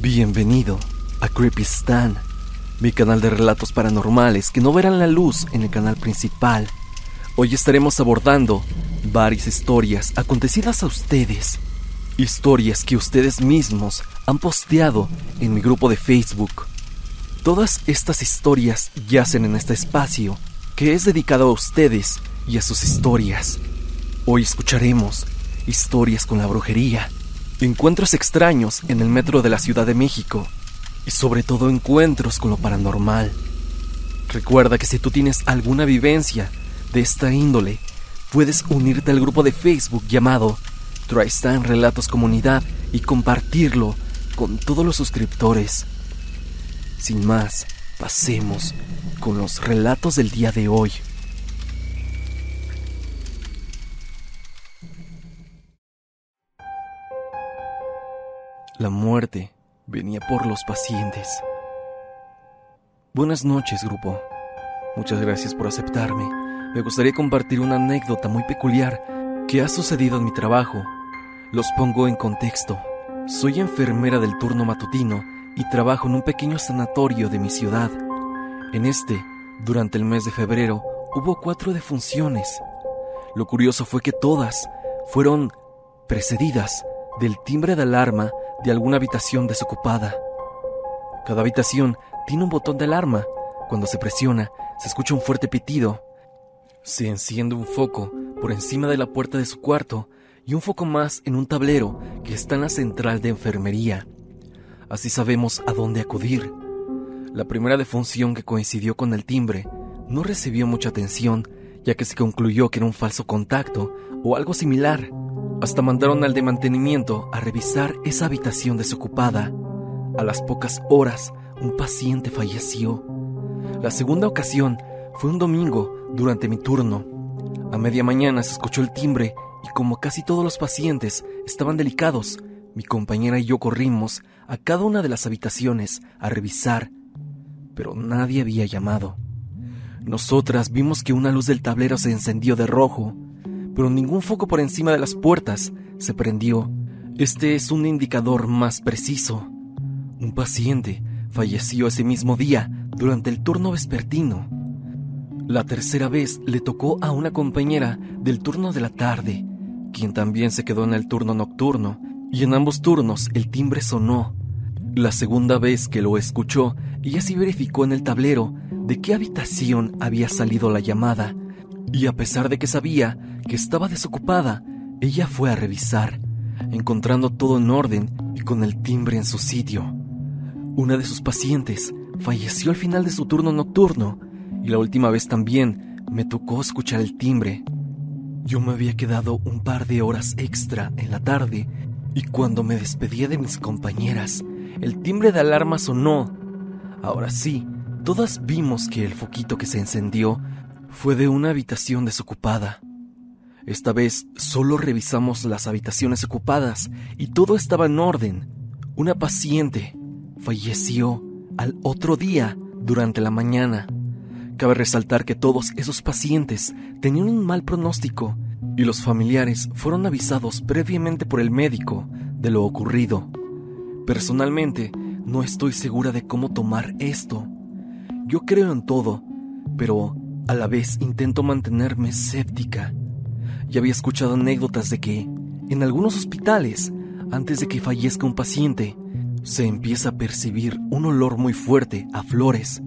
Bienvenido a Creepy Stan, mi canal de relatos paranormales que no verán la luz en el canal principal. Hoy estaremos abordando varias historias acontecidas a ustedes, historias que ustedes mismos han posteado en mi grupo de Facebook. Todas estas historias yacen en este espacio que es dedicado a ustedes y a sus historias. Hoy escucharemos historias con la brujería, encuentros extraños en el metro de la Ciudad de México y sobre todo encuentros con lo paranormal. Recuerda que si tú tienes alguna vivencia de esta índole, puedes unirte al grupo de Facebook llamado TriStan Relatos Comunidad y compartirlo con todos los suscriptores. Sin más, pasemos con los relatos del día de hoy. La muerte venía por los pacientes. Buenas noches, grupo. Muchas gracias por aceptarme. Me gustaría compartir una anécdota muy peculiar que ha sucedido en mi trabajo. Los pongo en contexto. Soy enfermera del turno matutino y trabajo en un pequeño sanatorio de mi ciudad. En este, durante el mes de febrero, hubo cuatro defunciones. Lo curioso fue que todas fueron precedidas del timbre de alarma de alguna habitación desocupada. Cada habitación tiene un botón de alarma. Cuando se presiona, se escucha un fuerte pitido. Se enciende un foco por encima de la puerta de su cuarto y un foco más en un tablero que está en la central de enfermería. Así sabemos a dónde acudir. La primera defunción que coincidió con el timbre no recibió mucha atención, ya que se concluyó que era un falso contacto o algo similar. Hasta mandaron al de mantenimiento a revisar esa habitación desocupada. A las pocas horas, un paciente falleció. La segunda ocasión fue un domingo durante mi turno. A media mañana se escuchó el timbre y como casi todos los pacientes estaban delicados, mi compañera y yo corrimos a cada una de las habitaciones a revisar, pero nadie había llamado. Nosotras vimos que una luz del tablero se encendió de rojo pero ningún foco por encima de las puertas se prendió. Este es un indicador más preciso. Un paciente falleció ese mismo día durante el turno vespertino. La tercera vez le tocó a una compañera del turno de la tarde, quien también se quedó en el turno nocturno, y en ambos turnos el timbre sonó. La segunda vez que lo escuchó, ella sí verificó en el tablero de qué habitación había salido la llamada, y a pesar de que sabía que estaba desocupada, ella fue a revisar, encontrando todo en orden y con el timbre en su sitio. Una de sus pacientes falleció al final de su turno nocturno y la última vez también me tocó escuchar el timbre. Yo me había quedado un par de horas extra en la tarde y cuando me despedía de mis compañeras, el timbre de alarma sonó. Ahora sí, todas vimos que el foquito que se encendió fue de una habitación desocupada. Esta vez solo revisamos las habitaciones ocupadas y todo estaba en orden. Una paciente falleció al otro día durante la mañana. Cabe resaltar que todos esos pacientes tenían un mal pronóstico y los familiares fueron avisados previamente por el médico de lo ocurrido. Personalmente, no estoy segura de cómo tomar esto. Yo creo en todo, pero a la vez intento mantenerme escéptica. Ya había escuchado anécdotas de que, en algunos hospitales, antes de que fallezca un paciente, se empieza a percibir un olor muy fuerte a flores,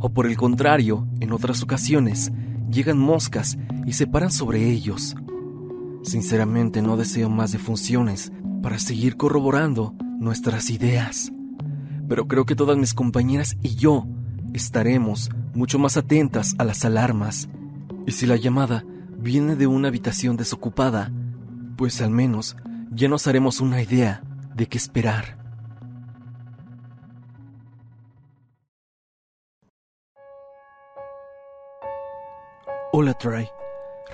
o por el contrario, en otras ocasiones, llegan moscas y se paran sobre ellos. Sinceramente no deseo más defunciones para seguir corroborando nuestras ideas, pero creo que todas mis compañeras y yo estaremos mucho más atentas a las alarmas, y si la llamada viene de una habitación desocupada, pues al menos ya nos haremos una idea de qué esperar. Hola Try,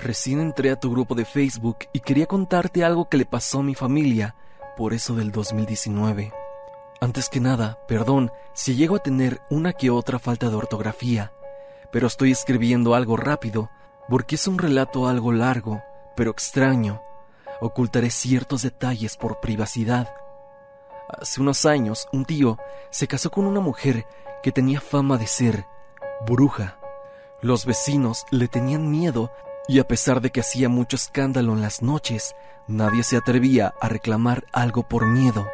recién entré a tu grupo de Facebook y quería contarte algo que le pasó a mi familia por eso del 2019. Antes que nada, perdón si llego a tener una que otra falta de ortografía, pero estoy escribiendo algo rápido porque es un relato algo largo, pero extraño. Ocultaré ciertos detalles por privacidad. Hace unos años, un tío se casó con una mujer que tenía fama de ser bruja. Los vecinos le tenían miedo y a pesar de que hacía mucho escándalo en las noches, nadie se atrevía a reclamar algo por miedo.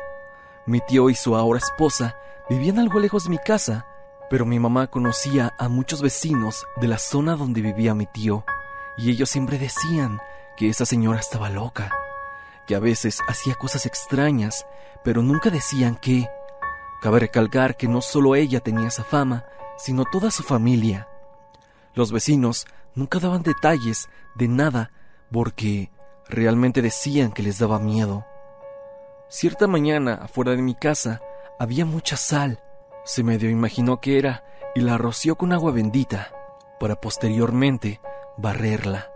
Mi tío y su ahora esposa vivían algo lejos de mi casa, pero mi mamá conocía a muchos vecinos de la zona donde vivía mi tío, y ellos siempre decían que esa señora estaba loca, que a veces hacía cosas extrañas, pero nunca decían qué. Cabe recalcar que no solo ella tenía esa fama, sino toda su familia. Los vecinos nunca daban detalles de nada porque realmente decían que les daba miedo. Cierta mañana, afuera de mi casa, había mucha sal. Se medio imaginó que era y la roció con agua bendita para posteriormente barrerla.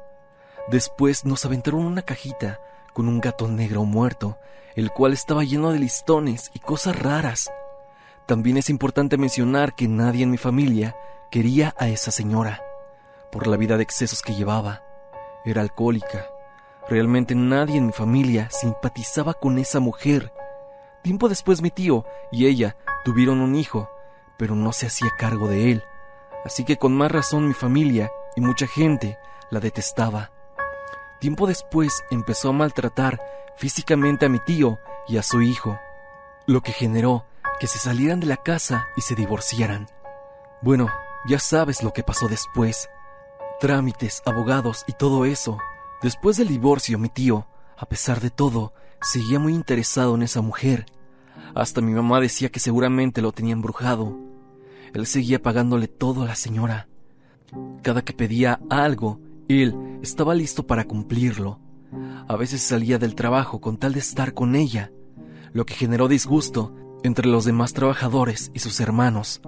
Después nos aventaron una cajita con un gato negro muerto, el cual estaba lleno de listones y cosas raras. También es importante mencionar que nadie en mi familia quería a esa señora, por la vida de excesos que llevaba. Era alcohólica. Realmente nadie en mi familia simpatizaba con esa mujer. Tiempo después mi tío y ella tuvieron un hijo, pero no se hacía cargo de él. Así que con más razón mi familia y mucha gente la detestaba. Tiempo después empezó a maltratar físicamente a mi tío y a su hijo, lo que generó que se salieran de la casa y se divorciaran. Bueno, ya sabes lo que pasó después. Trámites, abogados y todo eso. Después del divorcio, mi tío, a pesar de todo, seguía muy interesado en esa mujer. Hasta mi mamá decía que seguramente lo tenía embrujado. Él seguía pagándole todo a la señora. Cada que pedía algo, él estaba listo para cumplirlo. A veces salía del trabajo con tal de estar con ella, lo que generó disgusto entre los demás trabajadores y sus hermanos.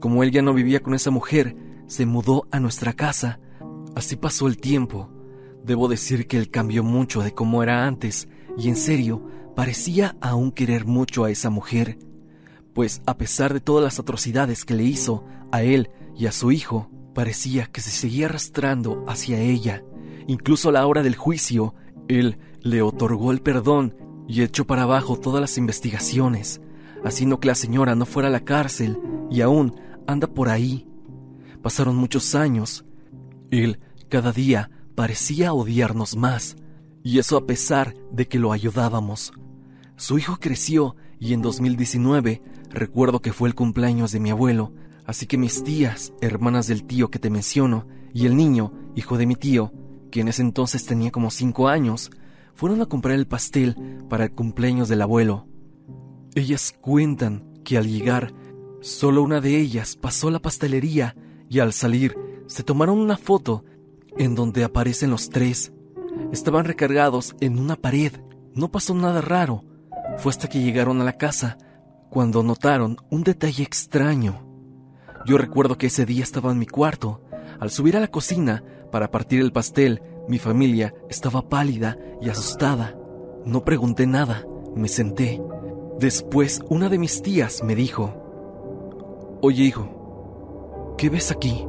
Como él ya no vivía con esa mujer, se mudó a nuestra casa. Así pasó el tiempo. Debo decir que él cambió mucho de cómo era antes, y en serio, parecía aún querer mucho a esa mujer, pues a pesar de todas las atrocidades que le hizo a él y a su hijo, Parecía que se seguía arrastrando hacia ella. Incluso a la hora del juicio, él le otorgó el perdón y echó para abajo todas las investigaciones, haciendo que la señora no fuera a la cárcel y aún anda por ahí. Pasaron muchos años. Él cada día parecía odiarnos más, y eso a pesar de que lo ayudábamos. Su hijo creció y en 2019, recuerdo que fue el cumpleaños de mi abuelo, Así que mis tías, hermanas del tío que te menciono, y el niño, hijo de mi tío, que en ese entonces tenía como cinco años, fueron a comprar el pastel para el cumpleaños del abuelo. Ellas cuentan que al llegar, solo una de ellas pasó a la pastelería y al salir se tomaron una foto en donde aparecen los tres. Estaban recargados en una pared. No pasó nada raro. Fue hasta que llegaron a la casa cuando notaron un detalle extraño. Yo recuerdo que ese día estaba en mi cuarto. Al subir a la cocina para partir el pastel, mi familia estaba pálida y asustada. No pregunté nada, me senté. Después una de mis tías me dijo, Oye hijo, ¿qué ves aquí?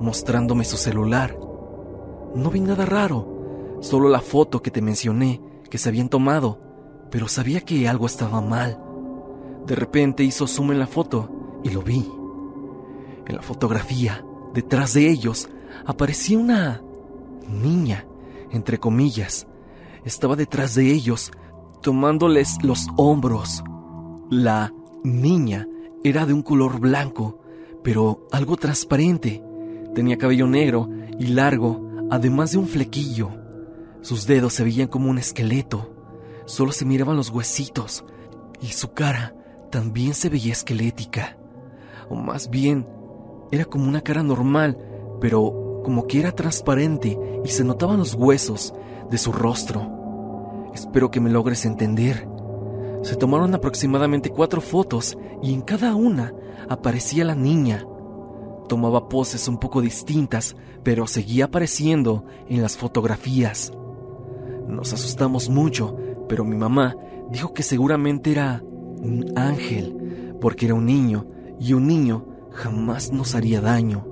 Mostrándome su celular. No vi nada raro, solo la foto que te mencioné que se habían tomado, pero sabía que algo estaba mal. De repente hizo zoom en la foto y lo vi. En la fotografía, detrás de ellos, aparecía una niña, entre comillas. Estaba detrás de ellos, tomándoles los hombros. La niña era de un color blanco, pero algo transparente. Tenía cabello negro y largo, además de un flequillo. Sus dedos se veían como un esqueleto. Solo se miraban los huesitos y su cara también se veía esquelética. O más bien, era como una cara normal, pero como que era transparente y se notaban los huesos de su rostro. Espero que me logres entender. Se tomaron aproximadamente cuatro fotos y en cada una aparecía la niña. Tomaba poses un poco distintas, pero seguía apareciendo en las fotografías. Nos asustamos mucho, pero mi mamá dijo que seguramente era un ángel, porque era un niño, y un niño jamás nos haría daño.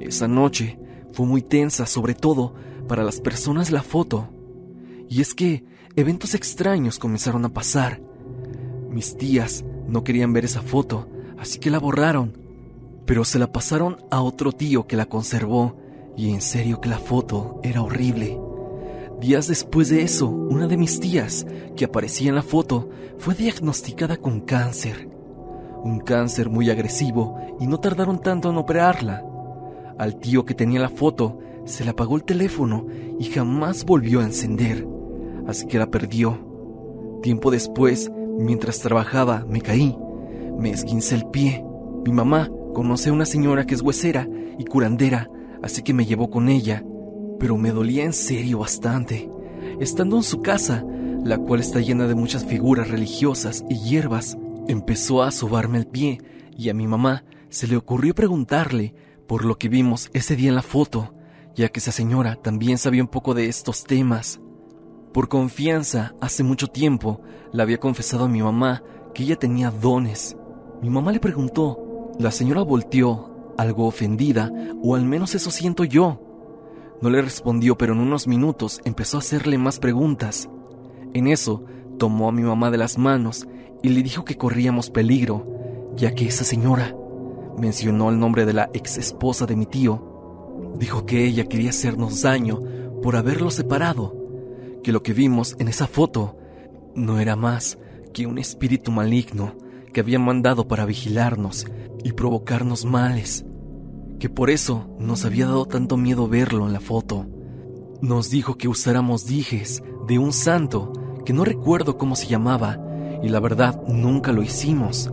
Esa noche fue muy tensa, sobre todo para las personas la foto. Y es que eventos extraños comenzaron a pasar. Mis tías no querían ver esa foto, así que la borraron, pero se la pasaron a otro tío que la conservó, y en serio que la foto era horrible. Días después de eso, una de mis tías, que aparecía en la foto, fue diagnosticada con cáncer. Un cáncer muy agresivo y no tardaron tanto en operarla. Al tío que tenía la foto se le apagó el teléfono y jamás volvió a encender, así que la perdió. Tiempo después, mientras trabajaba, me caí, me esguincé el pie. Mi mamá conoce a una señora que es huesera y curandera, así que me llevó con ella, pero me dolía en serio bastante. Estando en su casa, la cual está llena de muchas figuras religiosas y hierbas, empezó a sobarme el pie y a mi mamá se le ocurrió preguntarle por lo que vimos ese día en la foto, ya que esa señora también sabía un poco de estos temas. Por confianza, hace mucho tiempo, le había confesado a mi mamá que ella tenía dones. Mi mamá le preguntó, la señora volteó, algo ofendida, o al menos eso siento yo. No le respondió, pero en unos minutos empezó a hacerle más preguntas. En eso, tomó a mi mamá de las manos y le dijo que corríamos peligro, ya que esa señora mencionó el nombre de la ex esposa de mi tío Dijo que ella quería hacernos daño por haberlo separado, que lo que vimos en esa foto no era más que un espíritu maligno que había mandado para vigilarnos y provocarnos males, que por eso nos había dado tanto miedo verlo en la foto. Nos dijo que usáramos dijes de un santo que no recuerdo cómo se llamaba y la verdad nunca lo hicimos.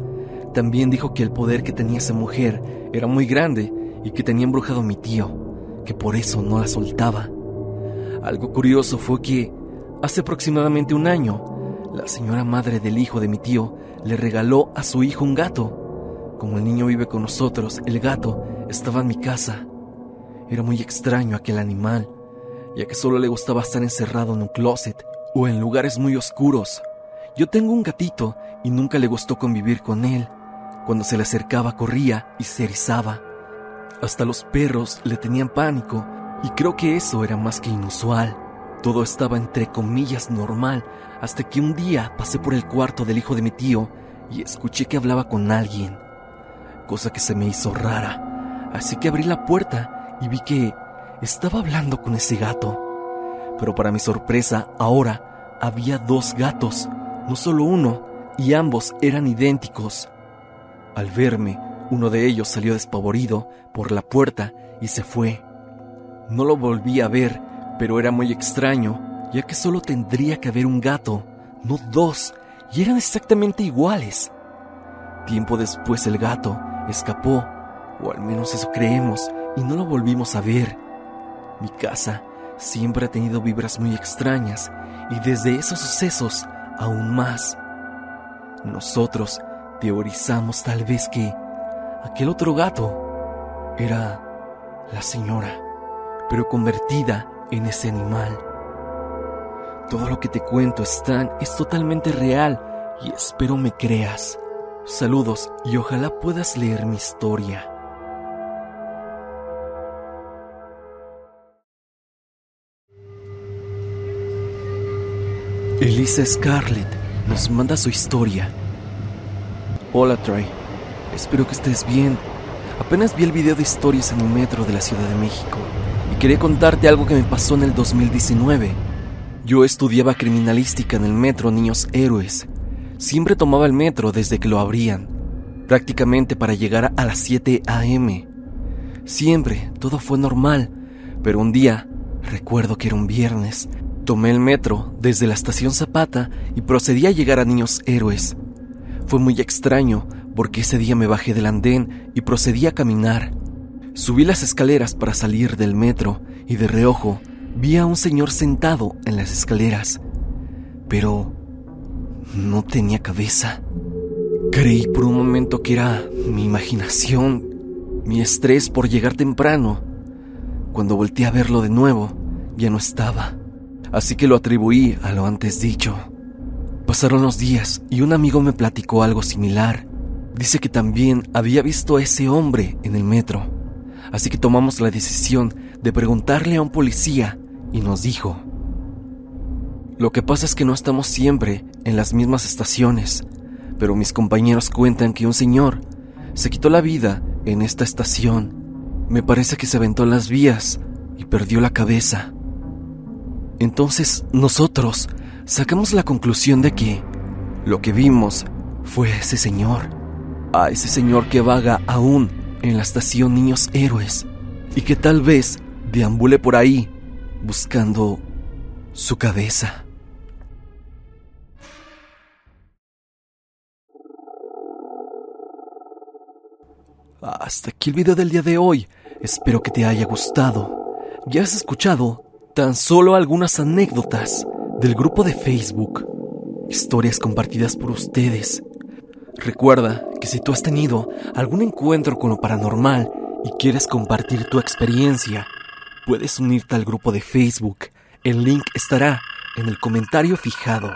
También dijo que el poder que tenía esa mujer era muy grande y que tenía embrujado a mi tío que por eso no la soltaba. Algo curioso fue que, hace aproximadamente un año, la señora madre del hijo de mi tío le regaló a su hijo un gato. Como el niño vive con nosotros, el gato estaba en mi casa. Era muy extraño aquel animal, ya que solo le gustaba estar encerrado en un closet o en lugares muy oscuros. Yo tengo un gatito y nunca le gustó convivir con él. Cuando se le acercaba corría y se erizaba. Hasta los perros le tenían pánico y creo que eso era más que inusual. Todo estaba entre comillas normal hasta que un día pasé por el cuarto del hijo de mi tío y escuché que hablaba con alguien, cosa que se me hizo rara. Así que abrí la puerta y vi que estaba hablando con ese gato. Pero para mi sorpresa, ahora había dos gatos, no solo uno, y ambos eran idénticos. Al verme, uno de ellos salió despavorido por la puerta y se fue. No lo volví a ver, pero era muy extraño, ya que solo tendría que haber un gato, no dos, y eran exactamente iguales. Tiempo después el gato escapó, o al menos eso creemos, y no lo volvimos a ver. Mi casa siempre ha tenido vibras muy extrañas, y desde esos sucesos aún más. Nosotros teorizamos tal vez que Aquel otro gato era la señora, pero convertida en ese animal. Todo lo que te cuento, Stan, es totalmente real y espero me creas. Saludos y ojalá puedas leer mi historia. Elisa Scarlett nos manda su historia. Hola Troy, Espero que estés bien. Apenas vi el video de historias en un metro de la Ciudad de México y quería contarte algo que me pasó en el 2019. Yo estudiaba criminalística en el metro Niños Héroes. Siempre tomaba el metro desde que lo abrían, prácticamente para llegar a las 7 a.m. Siempre, todo fue normal, pero un día, recuerdo que era un viernes, tomé el metro desde la estación Zapata y procedí a llegar a Niños Héroes. Fue muy extraño porque ese día me bajé del andén y procedí a caminar. Subí las escaleras para salir del metro y de reojo vi a un señor sentado en las escaleras, pero no tenía cabeza. Creí por un momento que era mi imaginación, mi estrés por llegar temprano. Cuando volteé a verlo de nuevo, ya no estaba, así que lo atribuí a lo antes dicho. Pasaron los días y un amigo me platicó algo similar. Dice que también había visto a ese hombre en el metro. Así que tomamos la decisión de preguntarle a un policía y nos dijo, lo que pasa es que no estamos siempre en las mismas estaciones, pero mis compañeros cuentan que un señor se quitó la vida en esta estación. Me parece que se aventó las vías y perdió la cabeza. Entonces nosotros sacamos la conclusión de que lo que vimos fue ese señor, a ese señor que vaga aún en la estación Niños Héroes y que tal vez deambule por ahí buscando su cabeza. Hasta aquí el video del día de hoy. Espero que te haya gustado. Ya has escuchado tan solo algunas anécdotas del grupo de Facebook. Historias compartidas por ustedes. Recuerda que si tú has tenido algún encuentro con lo paranormal y quieres compartir tu experiencia, puedes unirte al grupo de Facebook. El link estará en el comentario fijado.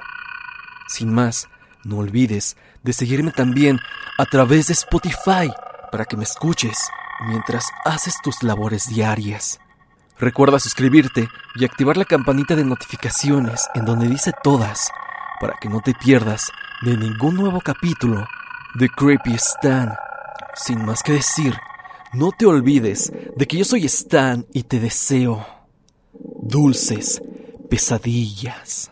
Sin más, no olvides de seguirme también a través de Spotify para que me escuches mientras haces tus labores diarias. Recuerda suscribirte y activar la campanita de notificaciones en donde dice todas para que no te pierdas de ningún nuevo capítulo de Creepy Stan. Sin más que decir, no te olvides de que yo soy Stan y te deseo dulces pesadillas.